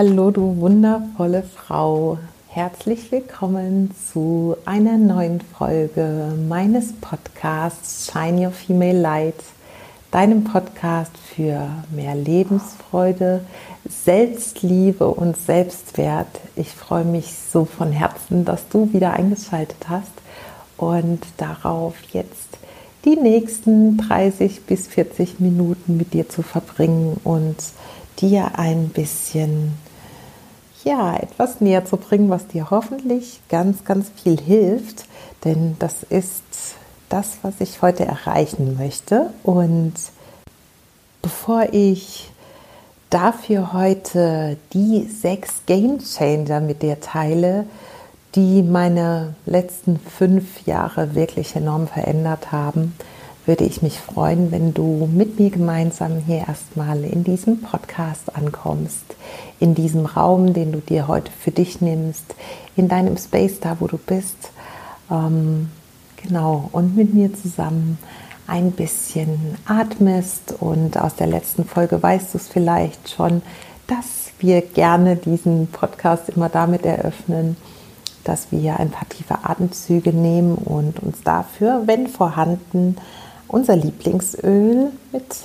Hallo, du wundervolle Frau. Herzlich willkommen zu einer neuen Folge meines Podcasts Shine Your Female Light, deinem Podcast für mehr Lebensfreude, Selbstliebe und Selbstwert. Ich freue mich so von Herzen, dass du wieder eingeschaltet hast und darauf jetzt die nächsten 30 bis 40 Minuten mit dir zu verbringen und dir ein bisschen ja, etwas näher zu bringen, was dir hoffentlich ganz, ganz viel hilft. Denn das ist das, was ich heute erreichen möchte. Und bevor ich dafür heute die sechs Game Changer mit dir teile, die meine letzten fünf Jahre wirklich enorm verändert haben, würde ich mich freuen, wenn du mit mir gemeinsam hier erstmal in diesem Podcast ankommst, in diesem Raum, den du dir heute für dich nimmst, in deinem Space da, wo du bist. Ähm, genau, und mit mir zusammen ein bisschen atmest. Und aus der letzten Folge weißt du es vielleicht schon, dass wir gerne diesen Podcast immer damit eröffnen, dass wir ein paar tiefe Atemzüge nehmen und uns dafür, wenn vorhanden, unser Lieblingsöl mit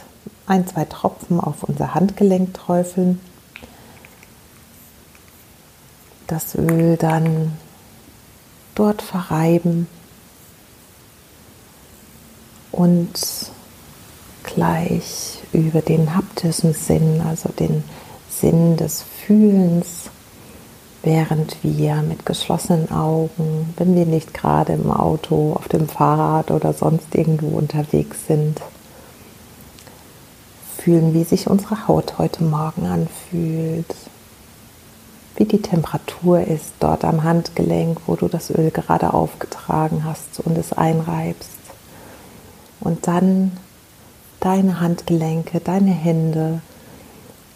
ein, zwei Tropfen auf unser Handgelenk träufeln. Das Öl dann dort verreiben und gleich über den haptischen Sinn, also den Sinn des Fühlens, während wir mit geschlossenen Augen, wenn wir nicht gerade im Auto, auf dem Fahrrad oder sonst irgendwo unterwegs sind, fühlen, wie sich unsere Haut heute Morgen anfühlt, wie die Temperatur ist dort am Handgelenk, wo du das Öl gerade aufgetragen hast und es einreibst. Und dann deine Handgelenke, deine Hände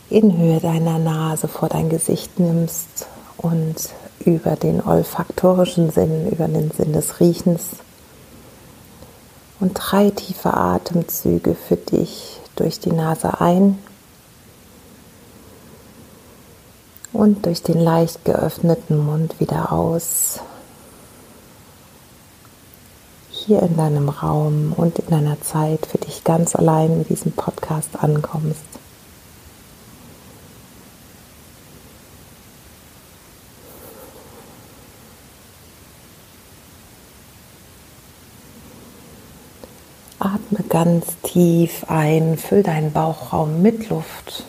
in Höhe deiner Nase vor dein Gesicht nimmst und über den olfaktorischen Sinn, über den Sinn des Riechens und drei tiefe Atemzüge für dich durch die Nase ein und durch den leicht geöffneten Mund wieder aus. Hier in deinem Raum und in deiner Zeit für dich ganz allein mit diesem Podcast ankommst. Atme ganz tief ein, füll deinen Bauchraum mit Luft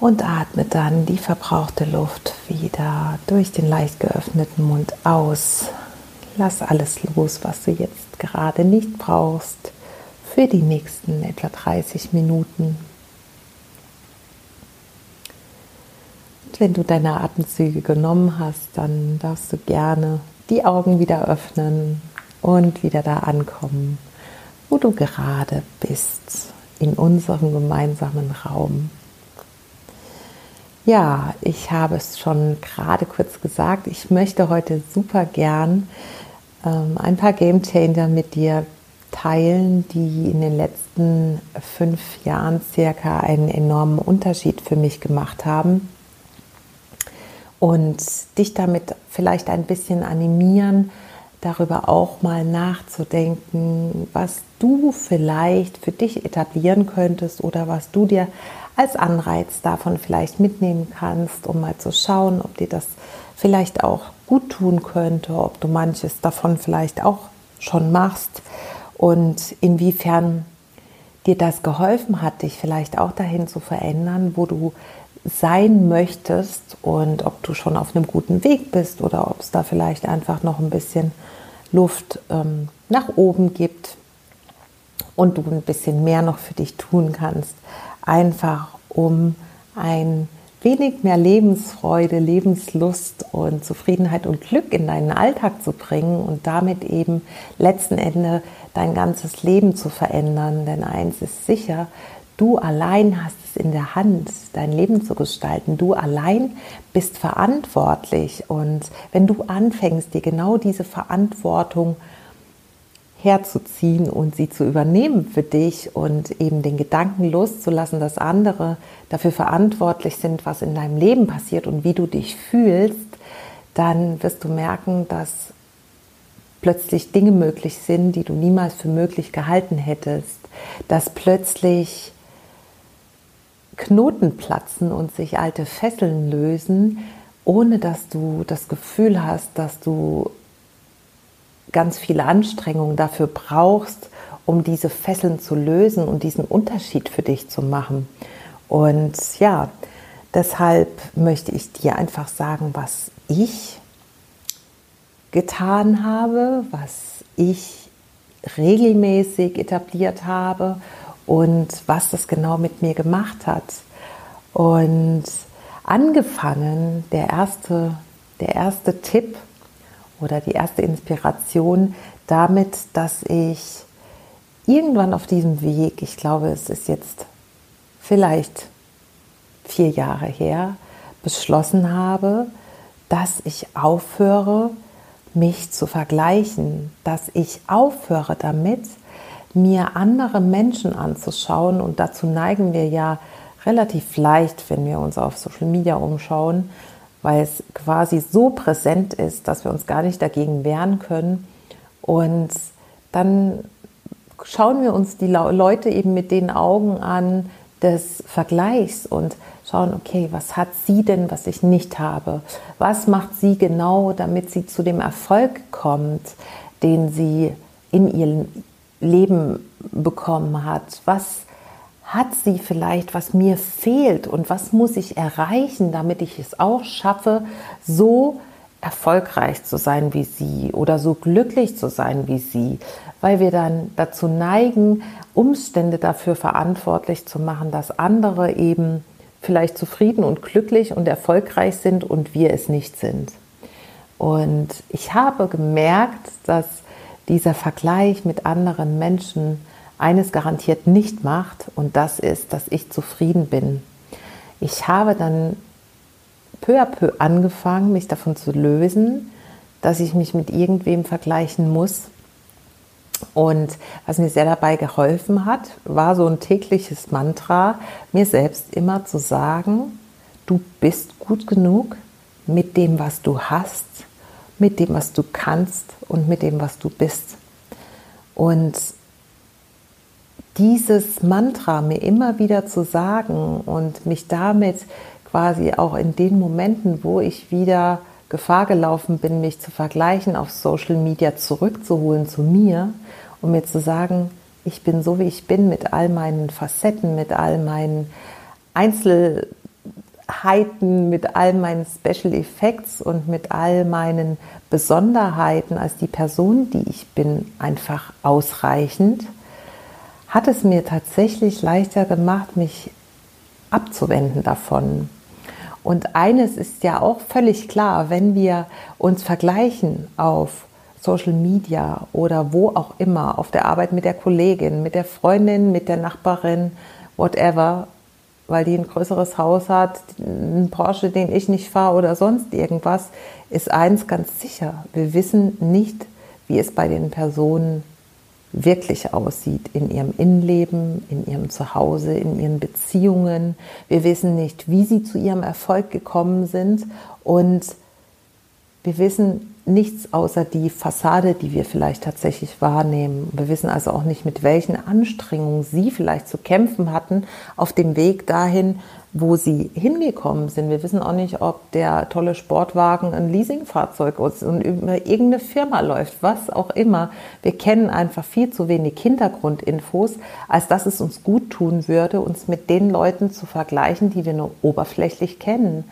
und atme dann die verbrauchte Luft wieder durch den leicht geöffneten Mund aus. Lass alles los, was du jetzt gerade nicht brauchst für die nächsten etwa 30 Minuten. Und wenn du deine Atemzüge genommen hast, dann darfst du gerne die Augen wieder öffnen und wieder da ankommen, wo du gerade bist, in unserem gemeinsamen Raum. Ja, ich habe es schon gerade kurz gesagt, ich möchte heute super gern ähm, ein paar Game Changer mit dir teilen, die in den letzten fünf Jahren circa einen enormen Unterschied für mich gemacht haben und dich damit vielleicht ein bisschen animieren, darüber auch mal nachzudenken, was du vielleicht für dich etablieren könntest oder was du dir als Anreiz davon vielleicht mitnehmen kannst, um mal zu schauen, ob dir das vielleicht auch gut tun könnte, ob du manches davon vielleicht auch schon machst und inwiefern dir das geholfen hat, dich vielleicht auch dahin zu verändern, wo du sein möchtest und ob du schon auf einem guten Weg bist oder ob es da vielleicht einfach noch ein bisschen Luft ähm, nach oben gibt und du ein bisschen mehr noch für dich tun kannst, einfach um ein wenig mehr Lebensfreude, Lebenslust und Zufriedenheit und Glück in deinen Alltag zu bringen und damit eben letzten Endes dein ganzes Leben zu verändern. Denn eins ist sicher, du allein hast es in der Hand, dein Leben zu gestalten. Du allein bist verantwortlich und wenn du anfängst, dir genau diese Verantwortung herzuziehen und sie zu übernehmen für dich und eben den Gedanken loszulassen, dass andere dafür verantwortlich sind, was in deinem Leben passiert und wie du dich fühlst, dann wirst du merken, dass plötzlich Dinge möglich sind, die du niemals für möglich gehalten hättest, dass plötzlich Knoten platzen und sich alte Fesseln lösen, ohne dass du das Gefühl hast, dass du ganz viele Anstrengungen dafür brauchst, um diese Fesseln zu lösen und diesen Unterschied für dich zu machen. Und ja, deshalb möchte ich dir einfach sagen, was ich getan habe, was ich regelmäßig etabliert habe und was das genau mit mir gemacht hat. Und angefangen, der erste, der erste Tipp oder die erste Inspiration damit, dass ich irgendwann auf diesem Weg, ich glaube, es ist jetzt vielleicht vier Jahre her, beschlossen habe, dass ich aufhöre, mich zu vergleichen, dass ich aufhöre damit, mir andere Menschen anzuschauen und dazu neigen wir ja relativ leicht, wenn wir uns auf Social Media umschauen, weil es quasi so präsent ist, dass wir uns gar nicht dagegen wehren können. Und dann schauen wir uns die Leute eben mit den Augen an des Vergleichs und schauen, okay, was hat sie denn, was ich nicht habe? Was macht sie genau, damit sie zu dem Erfolg kommt, den sie in ihrem Leben bekommen hat? Was hat sie vielleicht, was mir fehlt und was muss ich erreichen, damit ich es auch schaffe, so erfolgreich zu sein wie sie oder so glücklich zu sein wie sie, weil wir dann dazu neigen, Umstände dafür verantwortlich zu machen, dass andere eben vielleicht zufrieden und glücklich und erfolgreich sind und wir es nicht sind. Und ich habe gemerkt, dass dieser Vergleich mit anderen Menschen eines garantiert nicht macht und das ist, dass ich zufrieden bin. Ich habe dann peu à peu angefangen, mich davon zu lösen, dass ich mich mit irgendwem vergleichen muss. Und was mir sehr dabei geholfen hat, war so ein tägliches Mantra, mir selbst immer zu sagen, du bist gut genug mit dem, was du hast, mit dem, was du kannst und mit dem, was du bist. Und dieses Mantra mir immer wieder zu sagen und mich damit quasi auch in den Momenten, wo ich wieder Gefahr gelaufen bin, mich zu vergleichen, auf Social Media zurückzuholen zu mir und mir zu sagen, ich bin so wie ich bin mit all meinen Facetten, mit all meinen Einzelheiten, mit all meinen Special Effects und mit all meinen Besonderheiten als die Person, die ich bin, einfach ausreichend hat es mir tatsächlich leichter gemacht, mich abzuwenden davon. Und eines ist ja auch völlig klar, wenn wir uns vergleichen auf Social Media oder wo auch immer, auf der Arbeit mit der Kollegin, mit der Freundin, mit der Nachbarin, whatever, weil die ein größeres Haus hat, ein Porsche, den ich nicht fahre oder sonst irgendwas, ist eins ganz sicher. Wir wissen nicht, wie es bei den Personen wirklich aussieht in ihrem Innenleben, in ihrem Zuhause, in ihren Beziehungen. Wir wissen nicht, wie sie zu ihrem Erfolg gekommen sind und wir wissen nichts außer die Fassade, die wir vielleicht tatsächlich wahrnehmen. Wir wissen also auch nicht, mit welchen Anstrengungen sie vielleicht zu kämpfen hatten auf dem Weg dahin, wo sie hingekommen sind. Wir wissen auch nicht, ob der tolle Sportwagen ein Leasingfahrzeug ist und über irgendeine Firma läuft, was auch immer. Wir kennen einfach viel zu wenig Hintergrundinfos, als dass es uns gut tun würde, uns mit den Leuten zu vergleichen, die wir nur oberflächlich kennen.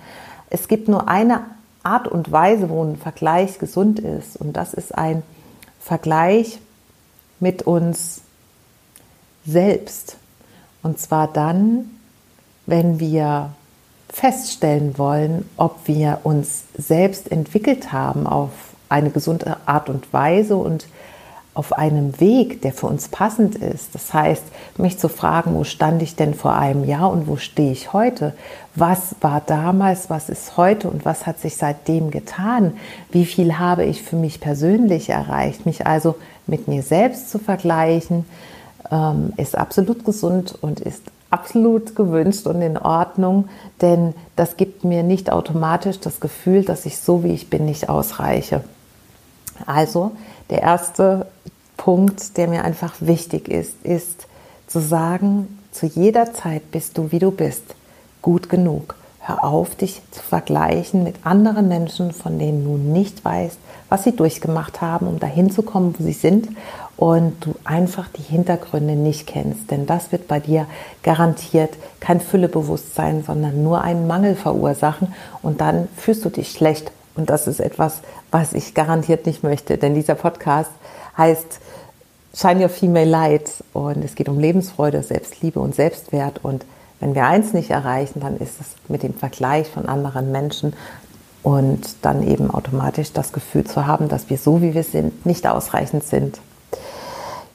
Es gibt nur eine Art und Weise, wo ein Vergleich gesund ist und das ist ein Vergleich mit uns selbst. Und zwar dann, wenn wir feststellen wollen, ob wir uns selbst entwickelt haben auf eine gesunde Art und Weise und auf einem Weg, der für uns passend ist. Das heißt, mich zu fragen, wo stand ich denn vor einem Jahr und wo stehe ich heute? Was war damals, was ist heute und was hat sich seitdem getan? Wie viel habe ich für mich persönlich erreicht? Mich also mit mir selbst zu vergleichen, ähm, ist absolut gesund und ist absolut gewünscht und in Ordnung, denn das gibt mir nicht automatisch das Gefühl, dass ich so wie ich bin nicht ausreiche. Also der erste Punkt, der mir einfach wichtig ist, ist zu sagen, zu jeder Zeit bist du, wie du bist, gut genug. Hör auf, dich zu vergleichen mit anderen Menschen, von denen du nicht weißt, was sie durchgemacht haben, um dahin zu kommen, wo sie sind und du einfach die Hintergründe nicht kennst. Denn das wird bei dir garantiert kein Füllebewusstsein, sondern nur einen Mangel verursachen und dann fühlst du dich schlecht. Und das ist etwas, was ich garantiert nicht möchte, denn dieser Podcast heißt Shine Your Female Light und es geht um Lebensfreude, Selbstliebe und Selbstwert und wenn wir eins nicht erreichen, dann ist es mit dem Vergleich von anderen Menschen und dann eben automatisch das Gefühl zu haben, dass wir so wie wir sind nicht ausreichend sind.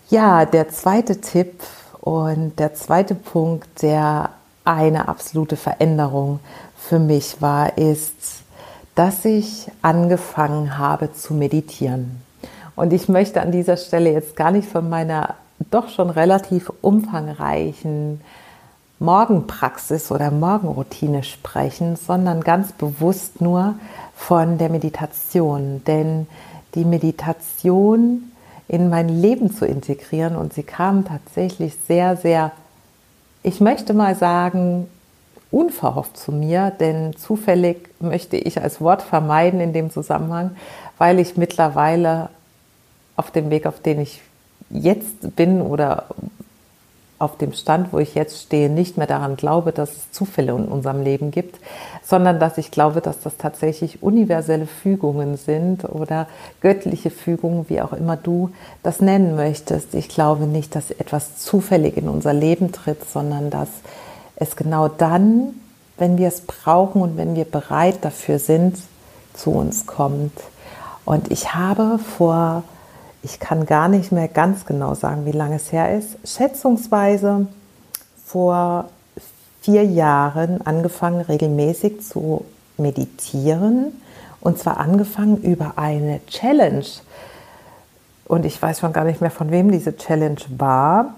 Ja, der zweite Tipp und der zweite Punkt, der eine absolute Veränderung für mich war, ist, dass ich angefangen habe zu meditieren. Und ich möchte an dieser Stelle jetzt gar nicht von meiner doch schon relativ umfangreichen Morgenpraxis oder Morgenroutine sprechen, sondern ganz bewusst nur von der Meditation. Denn die Meditation in mein Leben zu integrieren und sie kam tatsächlich sehr, sehr, ich möchte mal sagen, unverhofft zu mir, denn zufällig möchte ich als Wort vermeiden in dem Zusammenhang, weil ich mittlerweile auf dem Weg, auf den ich jetzt bin oder auf dem Stand, wo ich jetzt stehe, nicht mehr daran glaube, dass es Zufälle in unserem Leben gibt, sondern dass ich glaube, dass das tatsächlich universelle Fügungen sind oder göttliche Fügungen, wie auch immer du das nennen möchtest. Ich glaube nicht, dass etwas zufällig in unser Leben tritt, sondern dass es genau dann, wenn wir es brauchen und wenn wir bereit dafür sind, zu uns kommt. Und ich habe vor ich kann gar nicht mehr ganz genau sagen, wie lange es her ist, schätzungsweise vor vier Jahren angefangen, regelmäßig zu meditieren. Und zwar angefangen über eine Challenge. Und ich weiß schon gar nicht mehr, von wem diese Challenge war.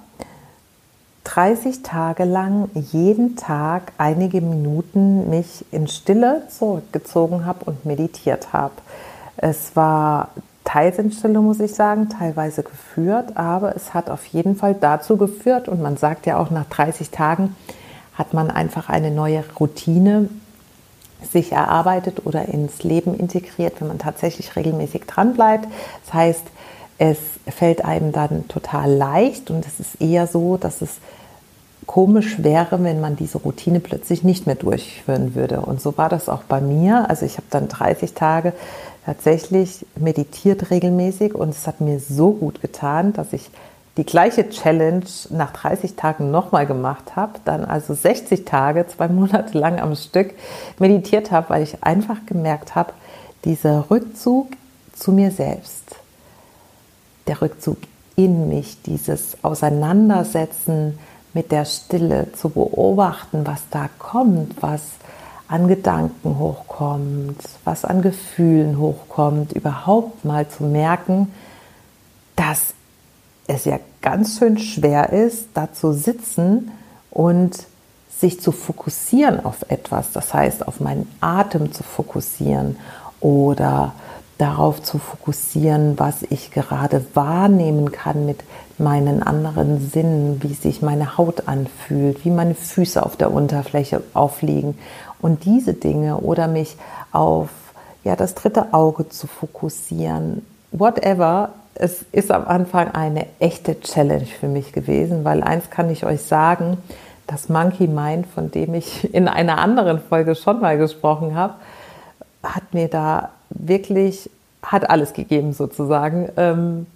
30 Tage lang jeden Tag einige Minuten mich in Stille zurückgezogen habe und meditiert habe. Es war teils in Stille, muss ich sagen, teilweise geführt, aber es hat auf jeden Fall dazu geführt und man sagt ja auch, nach 30 Tagen hat man einfach eine neue Routine sich erarbeitet oder ins Leben integriert, wenn man tatsächlich regelmäßig dran bleibt. Das heißt, es fällt einem dann total leicht und es ist eher so, dass es komisch wäre, wenn man diese Routine plötzlich nicht mehr durchführen würde. Und so war das auch bei mir. Also ich habe dann 30 Tage tatsächlich meditiert regelmäßig und es hat mir so gut getan, dass ich die gleiche Challenge nach 30 Tagen nochmal gemacht habe, dann also 60 Tage, zwei Monate lang am Stück meditiert habe, weil ich einfach gemerkt habe, dieser Rückzug zu mir selbst, der Rückzug in mich, dieses Auseinandersetzen mit der Stille, zu beobachten, was da kommt, was an Gedanken hochkommt, was an Gefühlen hochkommt, überhaupt mal zu merken, dass es ja ganz schön schwer ist, da zu sitzen und sich zu fokussieren auf etwas, das heißt auf meinen Atem zu fokussieren oder darauf zu fokussieren, was ich gerade wahrnehmen kann mit meinen anderen Sinnen, wie sich meine Haut anfühlt, wie meine Füße auf der Unterfläche aufliegen und diese Dinge oder mich auf ja, das dritte Auge zu fokussieren, whatever. Es ist am Anfang eine echte Challenge für mich gewesen, weil eins kann ich euch sagen, das Monkey Mind, von dem ich in einer anderen Folge schon mal gesprochen habe, hat mir da wirklich, hat alles gegeben sozusagen. Ähm,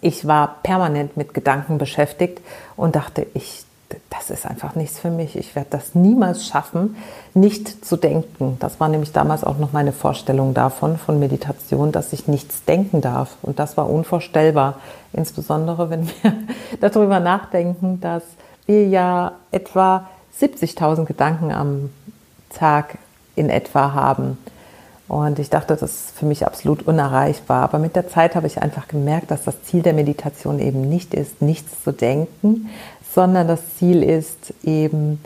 ich war permanent mit Gedanken beschäftigt und dachte, ich das ist einfach nichts für mich. Ich werde das niemals schaffen, nicht zu denken. Das war nämlich damals auch noch meine Vorstellung davon, von Meditation, dass ich nichts denken darf. Und das war unvorstellbar. Insbesondere, wenn wir darüber nachdenken, dass wir ja etwa 70.000 Gedanken am Tag in etwa haben. Und ich dachte, das ist für mich absolut unerreichbar. Aber mit der Zeit habe ich einfach gemerkt, dass das Ziel der Meditation eben nicht ist, nichts zu denken, sondern das Ziel ist eben,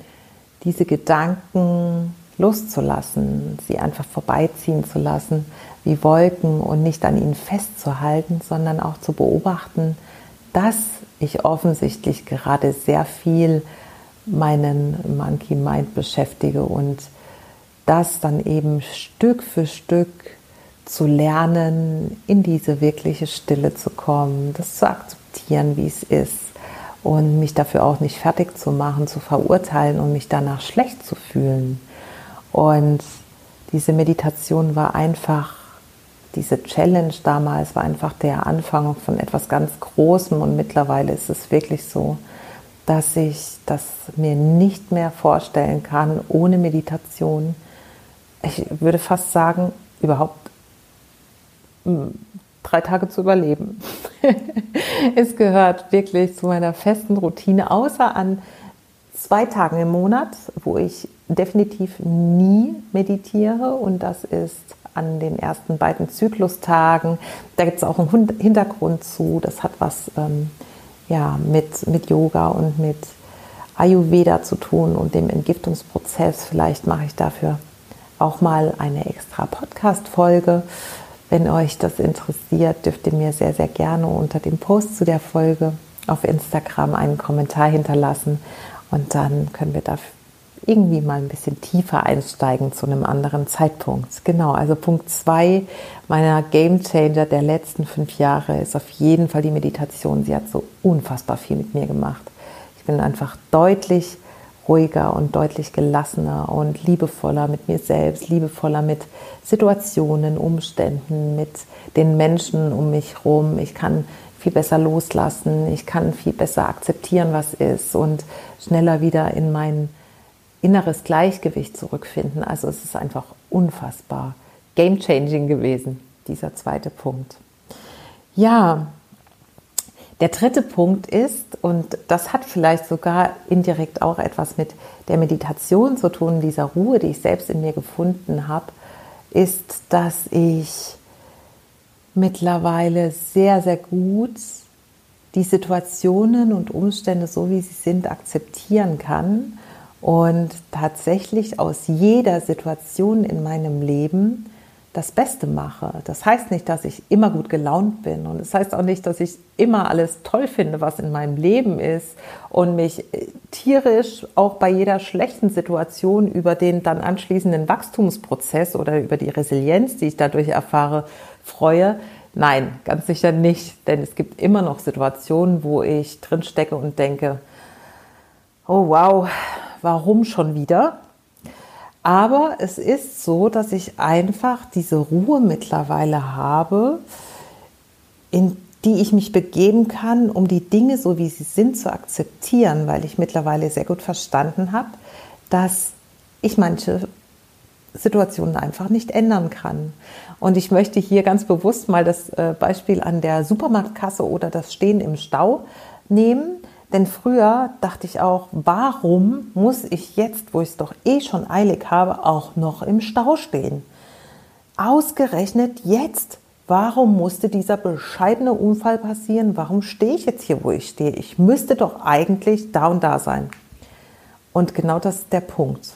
diese Gedanken loszulassen, sie einfach vorbeiziehen zu lassen wie Wolken und nicht an ihnen festzuhalten, sondern auch zu beobachten, dass ich offensichtlich gerade sehr viel meinen Monkey Mind beschäftige und das dann eben Stück für Stück zu lernen, in diese wirkliche Stille zu kommen, das zu akzeptieren, wie es ist und mich dafür auch nicht fertig zu machen, zu verurteilen und mich danach schlecht zu fühlen. Und diese Meditation war einfach, diese Challenge damals war einfach der Anfang von etwas ganz Großem und mittlerweile ist es wirklich so, dass ich das mir nicht mehr vorstellen kann ohne Meditation ich würde fast sagen, überhaupt hm, drei Tage zu überleben. es gehört wirklich zu meiner festen Routine, außer an zwei Tagen im Monat, wo ich definitiv nie meditiere und das ist an den ersten beiden Zyklustagen. Da gibt es auch einen Hintergrund zu. Das hat was ähm, ja, mit, mit Yoga und mit Ayurveda zu tun und dem Entgiftungsprozess. Vielleicht mache ich dafür auch mal eine extra Podcast-Folge. Wenn euch das interessiert, dürft ihr mir sehr, sehr gerne unter dem Post zu der Folge auf Instagram einen Kommentar hinterlassen und dann können wir da irgendwie mal ein bisschen tiefer einsteigen zu einem anderen Zeitpunkt. Genau, also Punkt 2 meiner Game Changer der letzten fünf Jahre ist auf jeden Fall die Meditation. Sie hat so unfassbar viel mit mir gemacht. Ich bin einfach deutlich ruhiger und deutlich gelassener und liebevoller mit mir selbst, liebevoller mit Situationen, Umständen, mit den Menschen um mich herum. Ich kann viel besser loslassen, ich kann viel besser akzeptieren, was ist und schneller wieder in mein inneres Gleichgewicht zurückfinden. Also es ist einfach unfassbar game changing gewesen, dieser zweite Punkt. Ja, der dritte Punkt ist, und das hat vielleicht sogar indirekt auch etwas mit der Meditation zu tun, dieser Ruhe, die ich selbst in mir gefunden habe, ist, dass ich mittlerweile sehr, sehr gut die Situationen und Umstände so, wie sie sind, akzeptieren kann und tatsächlich aus jeder Situation in meinem Leben das Beste mache. Das heißt nicht, dass ich immer gut gelaunt bin und es das heißt auch nicht, dass ich immer alles toll finde, was in meinem Leben ist und mich äh, tierisch auch bei jeder schlechten Situation über den dann anschließenden Wachstumsprozess oder über die Resilienz, die ich dadurch erfahre, freue. Nein, ganz sicher nicht, denn es gibt immer noch Situationen, wo ich drin stecke und denke, oh wow, warum schon wieder? Aber es ist so, dass ich einfach diese Ruhe mittlerweile habe, in die ich mich begeben kann, um die Dinge so wie sie sind zu akzeptieren, weil ich mittlerweile sehr gut verstanden habe, dass ich manche Situationen einfach nicht ändern kann. Und ich möchte hier ganz bewusst mal das äh, Beispiel an der Supermarktkasse oder das Stehen im Stau nehmen. Denn früher dachte ich auch, warum muss ich jetzt, wo ich es doch eh schon eilig habe, auch noch im Stau stehen? Ausgerechnet jetzt. Warum musste dieser bescheidene Unfall passieren? Warum stehe ich jetzt hier, wo ich stehe? Ich müsste doch eigentlich da und da sein. Und genau das ist der Punkt.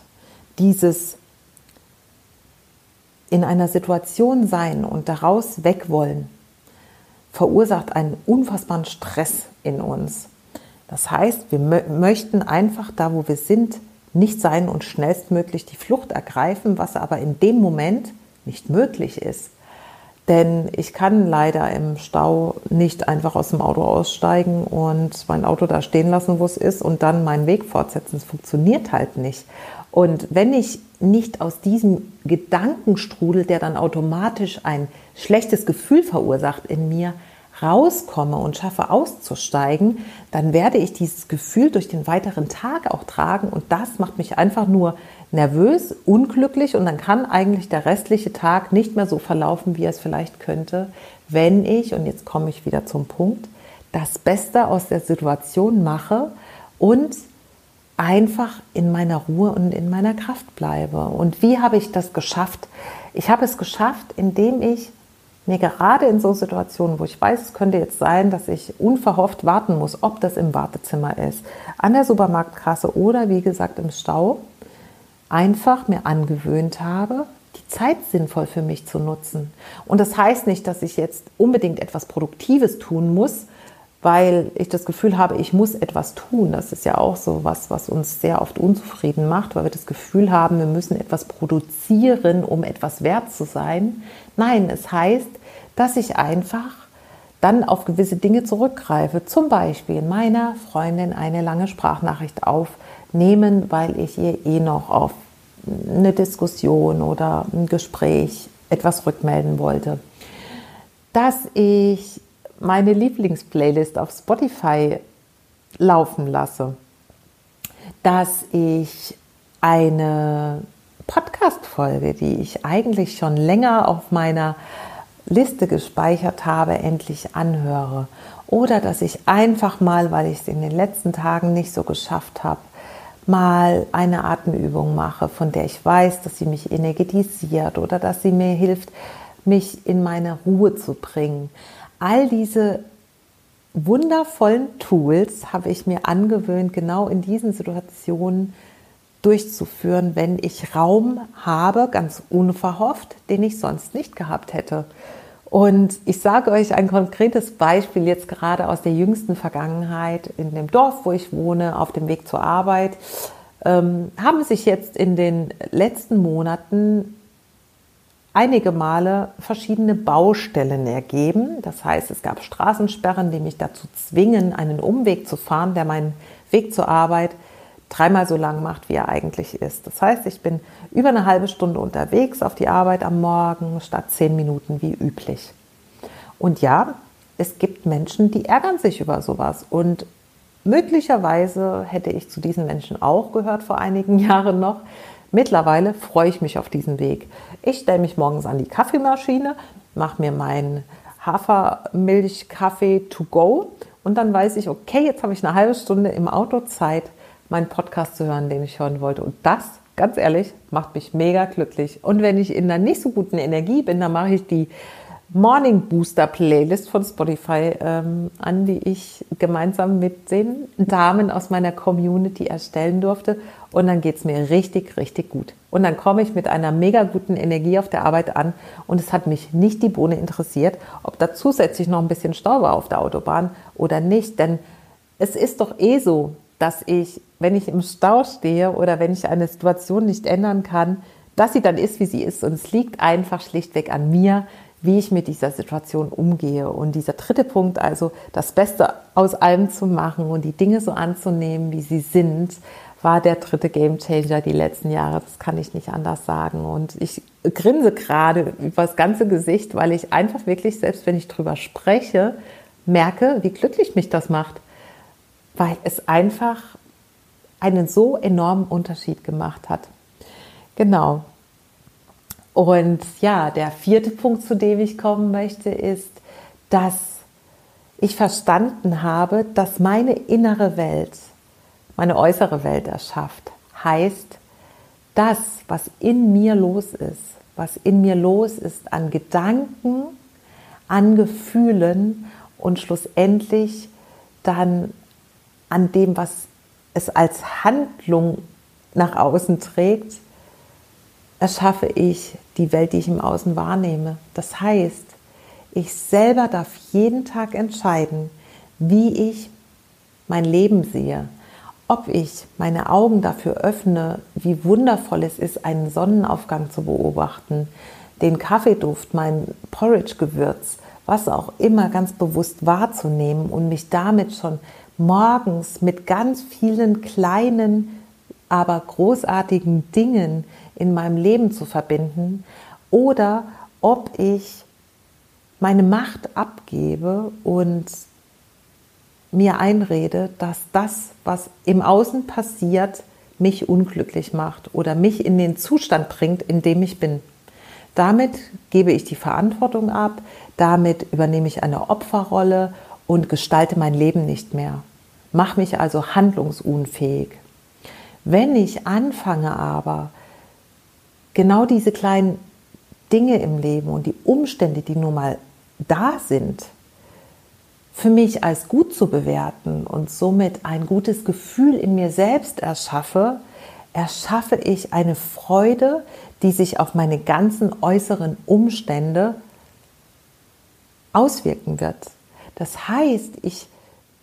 Dieses in einer Situation sein und daraus weg wollen, verursacht einen unfassbaren Stress in uns. Das heißt, wir möchten einfach da, wo wir sind, nicht sein und schnellstmöglich die Flucht ergreifen, was aber in dem Moment nicht möglich ist. Denn ich kann leider im Stau nicht einfach aus dem Auto aussteigen und mein Auto da stehen lassen, wo es ist und dann meinen Weg fortsetzen. Es funktioniert halt nicht. Und wenn ich nicht aus diesem Gedankenstrudel, der dann automatisch ein schlechtes Gefühl verursacht in mir, rauskomme und schaffe auszusteigen, dann werde ich dieses Gefühl durch den weiteren Tag auch tragen und das macht mich einfach nur nervös, unglücklich und dann kann eigentlich der restliche Tag nicht mehr so verlaufen, wie es vielleicht könnte, wenn ich, und jetzt komme ich wieder zum Punkt, das Beste aus der Situation mache und einfach in meiner Ruhe und in meiner Kraft bleibe. Und wie habe ich das geschafft? Ich habe es geschafft, indem ich mir gerade in so Situationen, wo ich weiß, es könnte jetzt sein, dass ich unverhofft warten muss, ob das im Wartezimmer ist, an der Supermarktkasse oder wie gesagt im Stau, einfach mir angewöhnt habe, die Zeit sinnvoll für mich zu nutzen. Und das heißt nicht, dass ich jetzt unbedingt etwas Produktives tun muss, weil ich das Gefühl habe, ich muss etwas tun. Das ist ja auch so was, was uns sehr oft unzufrieden macht, weil wir das Gefühl haben, wir müssen etwas produzieren, um etwas wert zu sein. Nein, es heißt, dass ich einfach dann auf gewisse Dinge zurückgreife. Zum Beispiel meiner Freundin eine lange Sprachnachricht aufnehmen, weil ich ihr eh noch auf eine Diskussion oder ein Gespräch etwas rückmelden wollte. Dass ich meine Lieblingsplaylist auf Spotify laufen lasse, dass ich eine Podcast-Folge, die ich eigentlich schon länger auf meiner Liste gespeichert habe, endlich anhöre. Oder dass ich einfach mal, weil ich es in den letzten Tagen nicht so geschafft habe, mal eine Atemübung mache, von der ich weiß, dass sie mich energetisiert oder dass sie mir hilft, mich in meine Ruhe zu bringen all diese wundervollen Tools habe ich mir angewöhnt, genau in diesen Situationen durchzuführen, wenn ich Raum habe, ganz unverhofft, den ich sonst nicht gehabt hätte. Und ich sage euch ein konkretes Beispiel jetzt gerade aus der jüngsten Vergangenheit in dem Dorf, wo ich wohne, auf dem Weg zur Arbeit, ähm, haben sich jetzt in den letzten Monaten einige Male verschiedene Baustellen ergeben. Das heißt, es gab Straßensperren, die mich dazu zwingen, einen Umweg zu fahren, der meinen Weg zur Arbeit dreimal so lang macht, wie er eigentlich ist. Das heißt, ich bin über eine halbe Stunde unterwegs auf die Arbeit am Morgen statt zehn Minuten wie üblich. Und ja, es gibt Menschen, die ärgern sich über sowas. Und möglicherweise hätte ich zu diesen Menschen auch gehört vor einigen Jahren noch. Mittlerweile freue ich mich auf diesen Weg. Ich stelle mich morgens an die Kaffeemaschine, mache mir meinen Hafermilchkaffee to go und dann weiß ich, okay, jetzt habe ich eine halbe Stunde im Auto Zeit, meinen Podcast zu hören, den ich hören wollte. Und das, ganz ehrlich, macht mich mega glücklich. Und wenn ich in einer nicht so guten Energie bin, dann mache ich die Morning Booster Playlist von Spotify ähm, an, die ich gemeinsam mit den Damen aus meiner Community erstellen durfte. Und dann geht es mir richtig, richtig gut. Und dann komme ich mit einer mega guten Energie auf der Arbeit an. Und es hat mich nicht die Bohne interessiert, ob da zusätzlich noch ein bisschen Stau war auf der Autobahn oder nicht. Denn es ist doch eh so, dass ich, wenn ich im Stau stehe oder wenn ich eine Situation nicht ändern kann, dass sie dann ist, wie sie ist. Und es liegt einfach schlichtweg an mir, wie ich mit dieser Situation umgehe. Und dieser dritte Punkt, also das Beste aus allem zu machen und die Dinge so anzunehmen, wie sie sind, war der dritte Game Changer die letzten Jahre. Das kann ich nicht anders sagen. Und ich grinse gerade über das ganze Gesicht, weil ich einfach wirklich, selbst wenn ich drüber spreche, merke, wie glücklich mich das macht. Weil es einfach einen so enormen Unterschied gemacht hat. Genau. Und ja, der vierte Punkt, zu dem ich kommen möchte, ist, dass ich verstanden habe, dass meine innere Welt meine äußere Welt erschafft. Heißt, das, was in mir los ist, was in mir los ist an Gedanken, an Gefühlen und schlussendlich dann an dem, was es als Handlung nach außen trägt, erschaffe ich die Welt, die ich im Außen wahrnehme. Das heißt, ich selber darf jeden Tag entscheiden, wie ich mein Leben sehe, ob ich meine Augen dafür öffne, wie wundervoll es ist, einen Sonnenaufgang zu beobachten, den Kaffeeduft, mein Porridge-Gewürz, was auch immer ganz bewusst wahrzunehmen und mich damit schon morgens mit ganz vielen kleinen aber großartigen Dingen in meinem Leben zu verbinden oder ob ich meine Macht abgebe und mir einrede, dass das, was im Außen passiert, mich unglücklich macht oder mich in den Zustand bringt, in dem ich bin. Damit gebe ich die Verantwortung ab, damit übernehme ich eine Opferrolle und gestalte mein Leben nicht mehr. Mach mich also handlungsunfähig. Wenn ich anfange aber, genau diese kleinen Dinge im Leben und die Umstände, die nun mal da sind, für mich als gut zu bewerten und somit ein gutes Gefühl in mir selbst erschaffe, erschaffe ich eine Freude, die sich auf meine ganzen äußeren Umstände auswirken wird. Das heißt, ich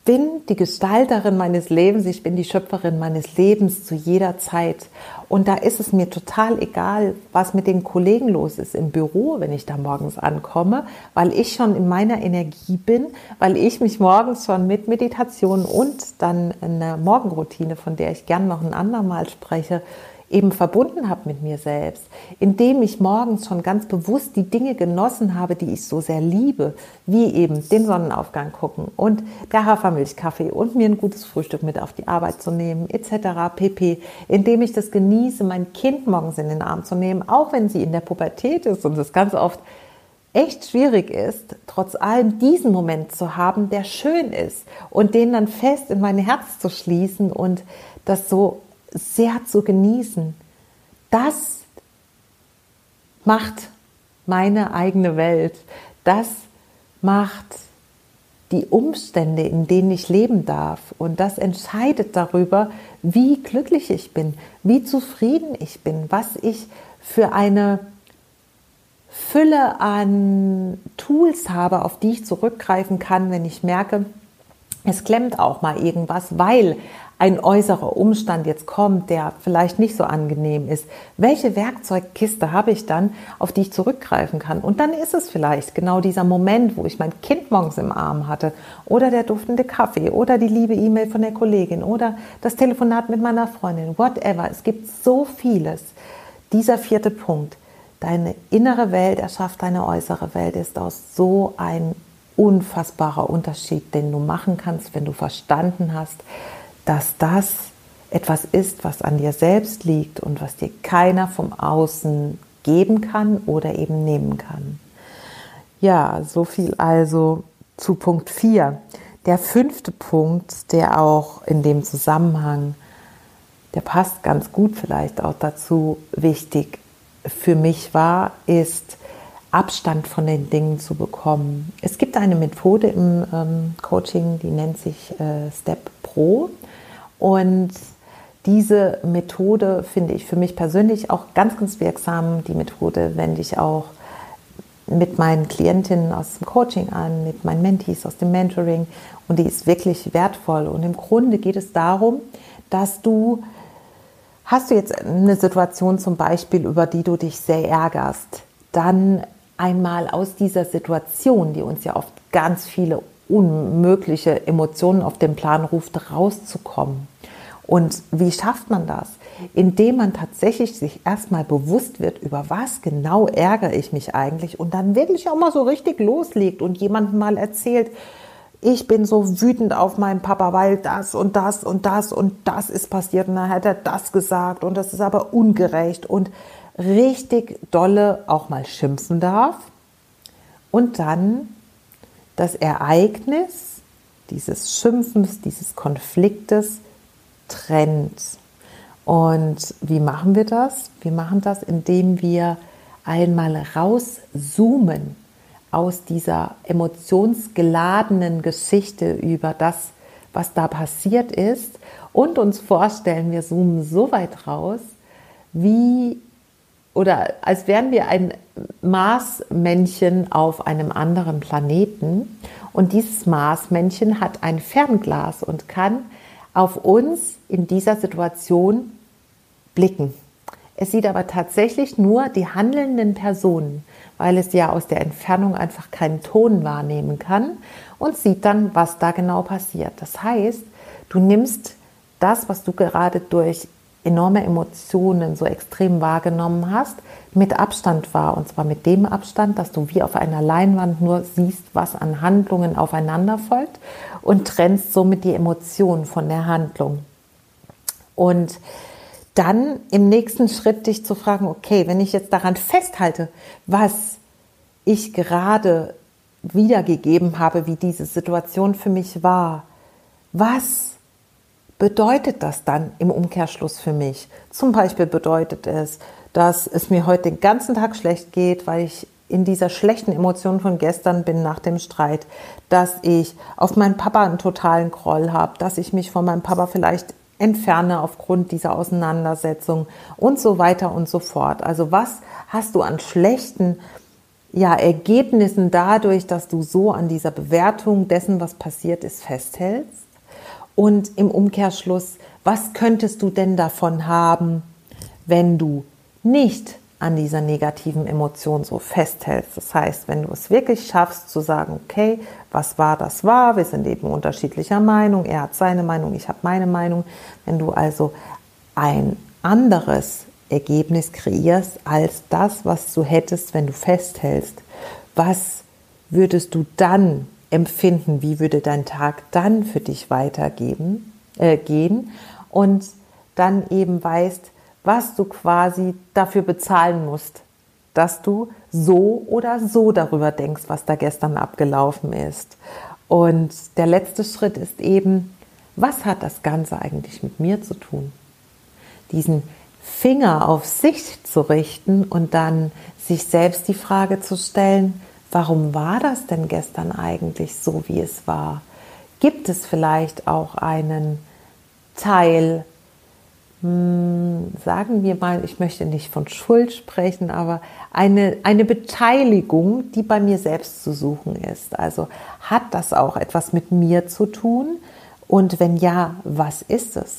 bin die Gestalterin meines Lebens, ich bin die Schöpferin meines Lebens zu jeder Zeit. Und da ist es mir total egal, was mit den Kollegen los ist im Büro, wenn ich da morgens ankomme, weil ich schon in meiner Energie bin, weil ich mich morgens schon mit Meditation und dann einer Morgenroutine, von der ich gern noch ein andermal spreche, eben verbunden habe mit mir selbst, indem ich morgens schon ganz bewusst die Dinge genossen habe, die ich so sehr liebe, wie eben den Sonnenaufgang gucken und der Hafermilchkaffee und mir ein gutes Frühstück mit auf die Arbeit zu nehmen, etc. pp. Indem ich das genieße, mein Kind morgens in den Arm zu nehmen, auch wenn sie in der Pubertät ist und es ganz oft echt schwierig ist, trotz allem diesen Moment zu haben, der schön ist und den dann fest in mein Herz zu schließen und das so sehr zu genießen. Das macht meine eigene Welt. Das macht die Umstände, in denen ich leben darf. Und das entscheidet darüber, wie glücklich ich bin, wie zufrieden ich bin, was ich für eine Fülle an Tools habe, auf die ich zurückgreifen kann, wenn ich merke, es klemmt auch mal irgendwas, weil ein äußerer Umstand jetzt kommt, der vielleicht nicht so angenehm ist, welche Werkzeugkiste habe ich dann, auf die ich zurückgreifen kann? Und dann ist es vielleicht genau dieser Moment, wo ich mein Kind morgens im Arm hatte oder der duftende Kaffee oder die liebe E-Mail von der Kollegin oder das Telefonat mit meiner Freundin, whatever. Es gibt so vieles. Dieser vierte Punkt, deine innere Welt erschafft deine äußere Welt, ist aus so ein unfassbarer Unterschied, den du machen kannst, wenn du verstanden hast, dass das etwas ist, was an dir selbst liegt und was dir keiner vom Außen geben kann oder eben nehmen kann. Ja, so viel also zu Punkt 4. Der fünfte Punkt, der auch in dem Zusammenhang, der passt ganz gut vielleicht auch dazu, wichtig für mich war, ist Abstand von den Dingen zu bekommen. Es gibt eine Methode im ähm, Coaching, die nennt sich äh, Step Pro. Und diese Methode finde ich für mich persönlich auch ganz, ganz wirksam. Die Methode wende ich auch mit meinen Klientinnen aus dem Coaching an, mit meinen Mentees aus dem Mentoring und die ist wirklich wertvoll. Und im Grunde geht es darum, dass du, hast du jetzt eine Situation zum Beispiel, über die du dich sehr ärgerst, dann einmal aus dieser Situation, die uns ja oft ganz viele unmögliche Emotionen auf den Plan ruft, rauszukommen. Und wie schafft man das? Indem man tatsächlich sich erstmal bewusst wird, über was genau ärgere ich mich eigentlich und dann wirklich auch mal so richtig loslegt und jemandem mal erzählt, ich bin so wütend auf meinen Papa, weil das und das und das und das ist passiert und dann hat er das gesagt und das ist aber ungerecht und richtig dolle auch mal schimpfen darf und dann das Ereignis dieses Schimpfens, dieses Konfliktes trennt. Und wie machen wir das? Wir machen das, indem wir einmal rauszoomen aus dieser emotionsgeladenen Geschichte über das, was da passiert ist und uns vorstellen, wir zoomen so weit raus, wie oder als wären wir ein Marsmännchen auf einem anderen Planeten. Und dieses Marsmännchen hat ein Fernglas und kann auf uns in dieser Situation blicken. Es sieht aber tatsächlich nur die handelnden Personen, weil es ja aus der Entfernung einfach keinen Ton wahrnehmen kann und sieht dann, was da genau passiert. Das heißt, du nimmst das, was du gerade durch enorme Emotionen so extrem wahrgenommen hast, mit Abstand war. Und zwar mit dem Abstand, dass du wie auf einer Leinwand nur siehst, was an Handlungen aufeinander folgt und trennst somit die Emotionen von der Handlung. Und dann im nächsten Schritt dich zu fragen, okay, wenn ich jetzt daran festhalte, was ich gerade wiedergegeben habe, wie diese Situation für mich war, was bedeutet das dann im Umkehrschluss für mich? Zum Beispiel bedeutet es, dass es mir heute den ganzen Tag schlecht geht, weil ich in dieser schlechten Emotion von gestern bin nach dem Streit, dass ich auf meinen Papa einen totalen Groll habe, dass ich mich von meinem Papa vielleicht entferne aufgrund dieser Auseinandersetzung und so weiter und so fort. Also was hast du an schlechten ja, Ergebnissen dadurch, dass du so an dieser Bewertung dessen, was passiert ist, festhältst? Und im Umkehrschluss, was könntest du denn davon haben, wenn du nicht an dieser negativen Emotion so festhältst. Das heißt, wenn du es wirklich schaffst zu sagen, okay, was war, das war, wir sind eben unterschiedlicher Meinung, er hat seine Meinung, ich habe meine Meinung, wenn du also ein anderes Ergebnis kreierst als das, was du hättest, wenn du festhältst, was würdest du dann empfinden, wie würde dein Tag dann für dich weitergehen äh, gehen und dann eben weißt, was du quasi dafür bezahlen musst, dass du so oder so darüber denkst, was da gestern abgelaufen ist. Und der letzte Schritt ist eben, was hat das Ganze eigentlich mit mir zu tun? Diesen Finger auf sich zu richten und dann sich selbst die Frage zu stellen, warum war das denn gestern eigentlich so, wie es war? Gibt es vielleicht auch einen Teil hm, sagen wir mal, ich möchte nicht von Schuld sprechen, aber eine, eine Beteiligung, die bei mir selbst zu suchen ist. Also hat das auch etwas mit mir zu tun? Und wenn ja, was ist es?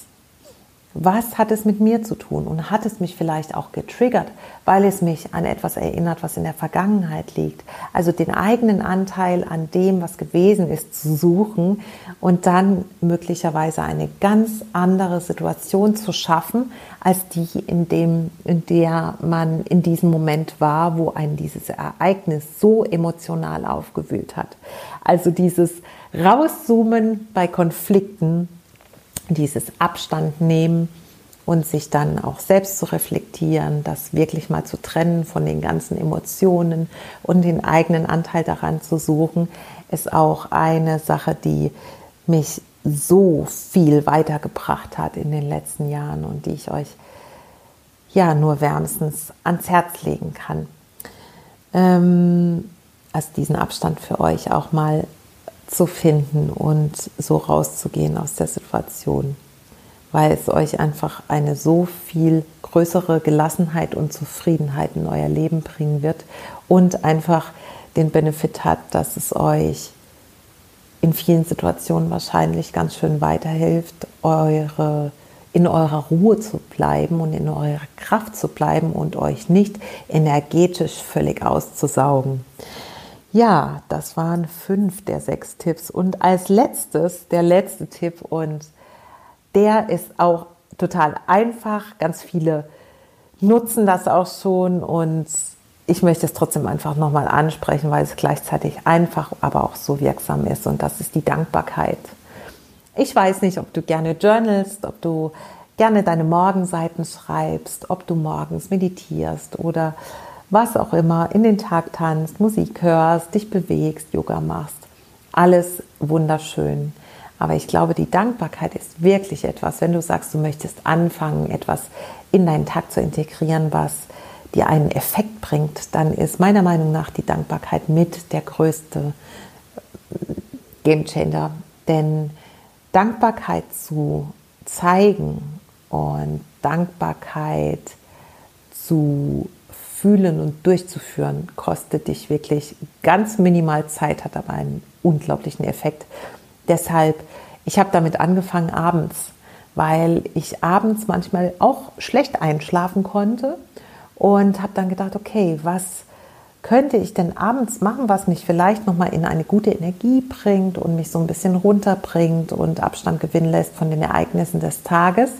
Was hat es mit mir zu tun? Und hat es mich vielleicht auch getriggert, weil es mich an etwas erinnert, was in der Vergangenheit liegt? Also den eigenen Anteil an dem, was gewesen ist, zu suchen und dann möglicherweise eine ganz andere Situation zu schaffen, als die, in, dem, in der man in diesem Moment war, wo ein dieses Ereignis so emotional aufgewühlt hat. Also dieses Rauszoomen bei Konflikten dieses Abstand nehmen und sich dann auch selbst zu reflektieren, das wirklich mal zu trennen von den ganzen Emotionen und den eigenen Anteil daran zu suchen, ist auch eine Sache, die mich so viel weitergebracht hat in den letzten Jahren und die ich euch ja nur wärmstens ans Herz legen kann. Ähm, also diesen Abstand für euch auch mal zu finden und so rauszugehen aus der Situation, weil es euch einfach eine so viel größere Gelassenheit und Zufriedenheit in euer Leben bringen wird und einfach den Benefit hat, dass es euch in vielen Situationen wahrscheinlich ganz schön weiterhilft, eure in eurer Ruhe zu bleiben und in eurer Kraft zu bleiben und euch nicht energetisch völlig auszusaugen. Ja, das waren fünf der sechs Tipps. Und als letztes, der letzte Tipp, und der ist auch total einfach. Ganz viele nutzen das auch schon und ich möchte es trotzdem einfach nochmal ansprechen, weil es gleichzeitig einfach, aber auch so wirksam ist. Und das ist die Dankbarkeit. Ich weiß nicht, ob du gerne journalst, ob du gerne deine Morgenseiten schreibst, ob du morgens meditierst oder was auch immer, in den Tag tanzt, Musik hörst, dich bewegst, Yoga machst. Alles wunderschön. Aber ich glaube, die Dankbarkeit ist wirklich etwas, wenn du sagst, du möchtest anfangen, etwas in deinen Tag zu integrieren, was dir einen Effekt bringt, dann ist meiner Meinung nach die Dankbarkeit mit der größte Gamechanger. Denn Dankbarkeit zu zeigen und Dankbarkeit zu fühlen und durchzuführen, kostet dich wirklich ganz minimal Zeit, hat aber einen unglaublichen Effekt. Deshalb, ich habe damit angefangen abends, weil ich abends manchmal auch schlecht einschlafen konnte und habe dann gedacht, okay, was könnte ich denn abends machen, was mich vielleicht nochmal in eine gute Energie bringt und mich so ein bisschen runterbringt und Abstand gewinnen lässt von den Ereignissen des Tages.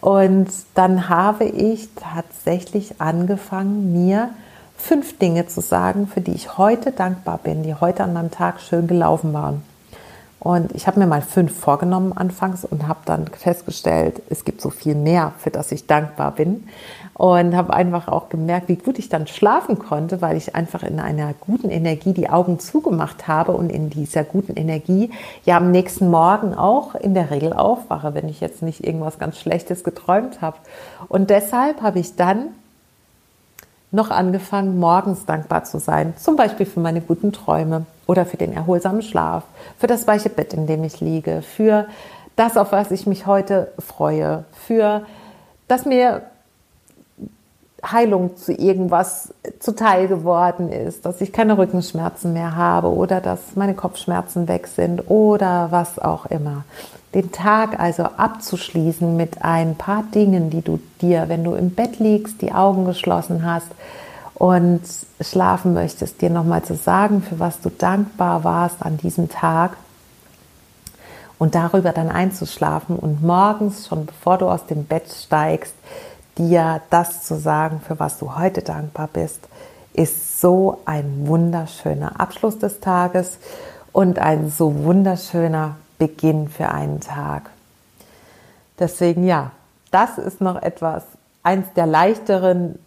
Und dann habe ich tatsächlich angefangen, mir fünf Dinge zu sagen, für die ich heute dankbar bin, die heute an meinem Tag schön gelaufen waren. Und ich habe mir mal fünf vorgenommen anfangs und habe dann festgestellt, es gibt so viel mehr, für das ich dankbar bin. Und habe einfach auch gemerkt, wie gut ich dann schlafen konnte, weil ich einfach in einer guten Energie die Augen zugemacht habe und in dieser guten Energie ja am nächsten Morgen auch in der Regel aufwache, wenn ich jetzt nicht irgendwas ganz Schlechtes geträumt habe. Und deshalb habe ich dann noch angefangen, morgens dankbar zu sein, zum Beispiel für meine guten Träume oder für den erholsamen Schlaf, für das weiche Bett, in dem ich liege, für das, auf was ich mich heute freue, für dass mir Heilung zu irgendwas zuteil geworden ist, dass ich keine Rückenschmerzen mehr habe oder dass meine Kopfschmerzen weg sind oder was auch immer. Den Tag also abzuschließen mit ein paar Dingen, die du dir, wenn du im Bett liegst, die Augen geschlossen hast und schlafen möchtest, dir nochmal zu sagen, für was du dankbar warst an diesem Tag und darüber dann einzuschlafen und morgens, schon bevor du aus dem Bett steigst, dir das zu sagen, für was du heute dankbar bist, ist so ein wunderschöner Abschluss des Tages und ein so wunderschöner Beginn für einen Tag. Deswegen ja, das ist noch etwas, eins der leichteren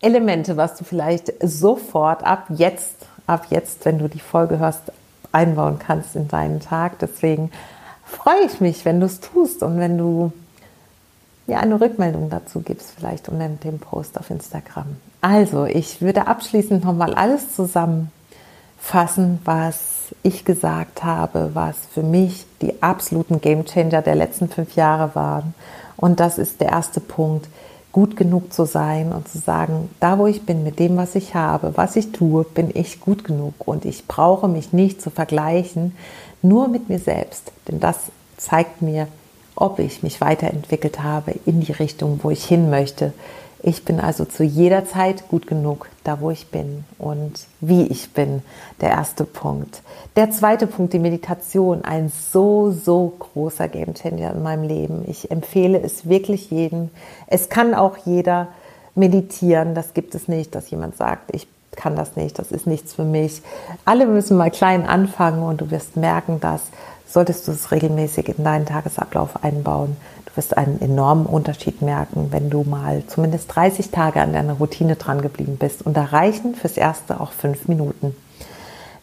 Elemente, was du vielleicht sofort ab jetzt, ab jetzt, wenn du die Folge hörst, einbauen kannst in deinen Tag. Deswegen freue ich mich, wenn du es tust und wenn du ja eine Rückmeldung dazu gibst, vielleicht unter dem Post auf Instagram. Also, ich würde abschließend nochmal alles zusammenfassen, was ich gesagt habe, was für mich die absoluten Gamechanger der letzten fünf Jahre waren. Und das ist der erste Punkt, gut genug zu sein und zu sagen, da wo ich bin, mit dem, was ich habe, was ich tue, bin ich gut genug und ich brauche mich nicht zu vergleichen, nur mit mir selbst. Denn das zeigt mir, ob ich mich weiterentwickelt habe in die Richtung, wo ich hin möchte. Ich bin also zu jeder Zeit gut genug, da wo ich bin und wie ich bin. Der erste Punkt. Der zweite Punkt, die Meditation, ein so, so großer Gamechanger in meinem Leben. Ich empfehle es wirklich jedem. Es kann auch jeder meditieren. Das gibt es nicht, dass jemand sagt, ich kann das nicht, das ist nichts für mich. Alle müssen mal klein anfangen und du wirst merken, dass solltest du es regelmäßig in deinen Tagesablauf einbauen. Du wirst einen enormen Unterschied merken, wenn du mal zumindest 30 Tage an deiner Routine dran geblieben bist. Und da reichen fürs Erste auch fünf Minuten.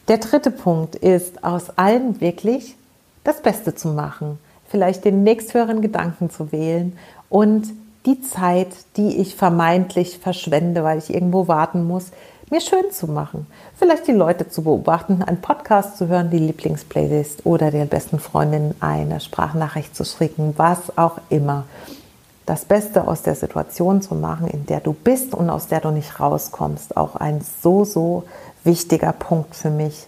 Der dritte Punkt ist, aus allem wirklich das Beste zu machen. Vielleicht den nächsthöheren Gedanken zu wählen und die Zeit, die ich vermeintlich verschwende, weil ich irgendwo warten muss, mir schön zu machen. Vielleicht die Leute zu beobachten, einen Podcast zu hören, die Lieblingsplaylist oder der besten Freundin eine Sprachnachricht zu schicken, was auch immer. Das Beste aus der Situation zu machen, in der du bist und aus der du nicht rauskommst. Auch ein so, so wichtiger Punkt für mich.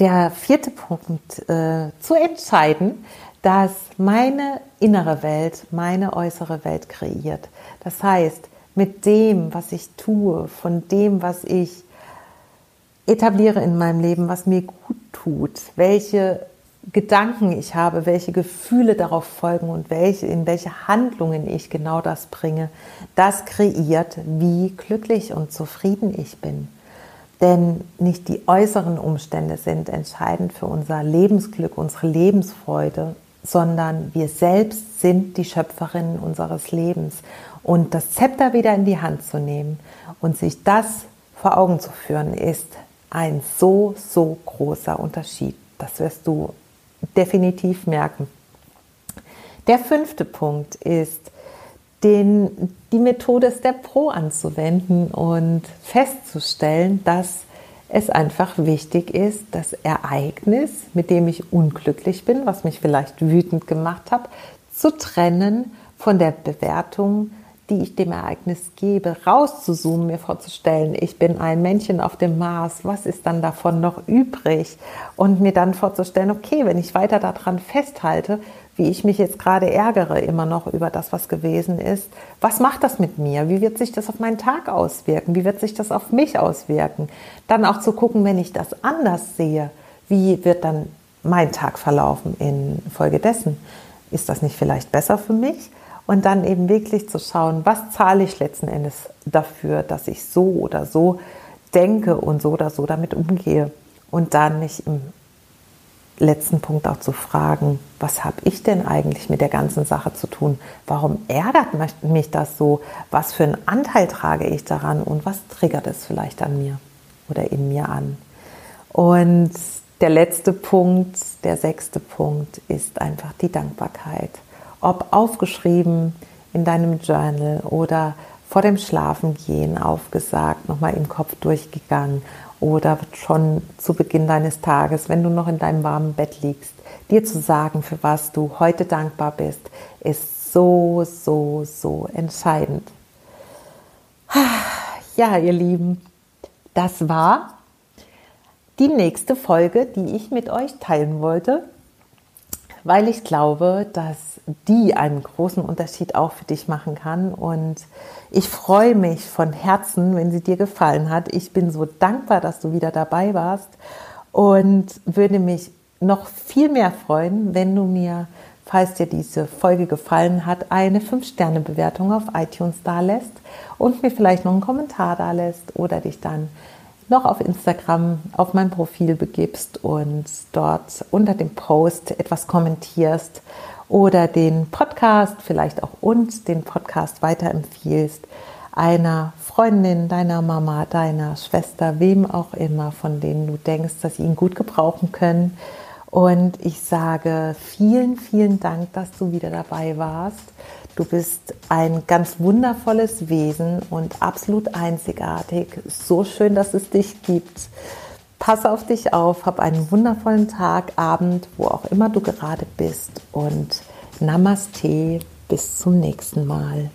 Der vierte Punkt, äh, zu entscheiden, dass meine innere Welt meine äußere Welt kreiert. Das heißt, mit dem, was ich tue, von dem, was ich etabliere in meinem Leben, was mir gut tut, welche Gedanken ich habe, welche Gefühle darauf folgen und welche, in welche Handlungen ich genau das bringe, das kreiert, wie glücklich und zufrieden ich bin. Denn nicht die äußeren Umstände sind entscheidend für unser Lebensglück, unsere Lebensfreude, sondern wir selbst sind die Schöpferinnen unseres Lebens und das Zepter wieder in die Hand zu nehmen und sich das vor Augen zu führen, ist ein so, so großer Unterschied. Das wirst du definitiv merken. Der fünfte Punkt ist, den, die Methode Step Pro anzuwenden und festzustellen, dass es einfach wichtig ist, das Ereignis, mit dem ich unglücklich bin, was mich vielleicht wütend gemacht hat, zu trennen von der Bewertung die ich dem Ereignis gebe, rauszuzoomen, mir vorzustellen, ich bin ein Männchen auf dem Mars, was ist dann davon noch übrig? Und mir dann vorzustellen, okay, wenn ich weiter daran festhalte, wie ich mich jetzt gerade ärgere immer noch über das, was gewesen ist. Was macht das mit mir? Wie wird sich das auf meinen Tag auswirken? Wie wird sich das auf mich auswirken? Dann auch zu gucken, wenn ich das anders sehe, wie wird dann mein Tag verlaufen infolgedessen? Ist das nicht vielleicht besser für mich? Und dann eben wirklich zu schauen, was zahle ich letzten Endes dafür, dass ich so oder so denke und so oder so damit umgehe. Und dann mich im letzten Punkt auch zu fragen, was habe ich denn eigentlich mit der ganzen Sache zu tun? Warum ärgert mich das so? Was für einen Anteil trage ich daran und was triggert es vielleicht an mir oder in mir an? Und der letzte Punkt, der sechste Punkt ist einfach die Dankbarkeit. Ob aufgeschrieben in deinem Journal oder vor dem Schlafengehen aufgesagt, nochmal im Kopf durchgegangen oder schon zu Beginn deines Tages, wenn du noch in deinem warmen Bett liegst, dir zu sagen, für was du heute dankbar bist, ist so, so, so entscheidend. Ja, ihr Lieben, das war die nächste Folge, die ich mit euch teilen wollte weil ich glaube, dass die einen großen Unterschied auch für dich machen kann. Und ich freue mich von Herzen, wenn sie dir gefallen hat. Ich bin so dankbar, dass du wieder dabei warst und würde mich noch viel mehr freuen, wenn du mir, falls dir diese Folge gefallen hat, eine 5-Sterne-Bewertung auf iTunes da lässt und mir vielleicht noch einen Kommentar da lässt oder dich dann noch auf Instagram auf mein Profil begibst und dort unter dem Post etwas kommentierst oder den Podcast vielleicht auch uns den Podcast weiterempfiehlst einer Freundin, deiner Mama, deiner Schwester, wem auch immer, von denen du denkst, dass sie ihn gut gebrauchen können. Und ich sage vielen, vielen Dank, dass du wieder dabei warst. Du bist ein ganz wundervolles Wesen und absolut einzigartig. So schön, dass es dich gibt. Pass auf dich auf, hab einen wundervollen Tag, Abend, wo auch immer du gerade bist und Namaste, bis zum nächsten Mal.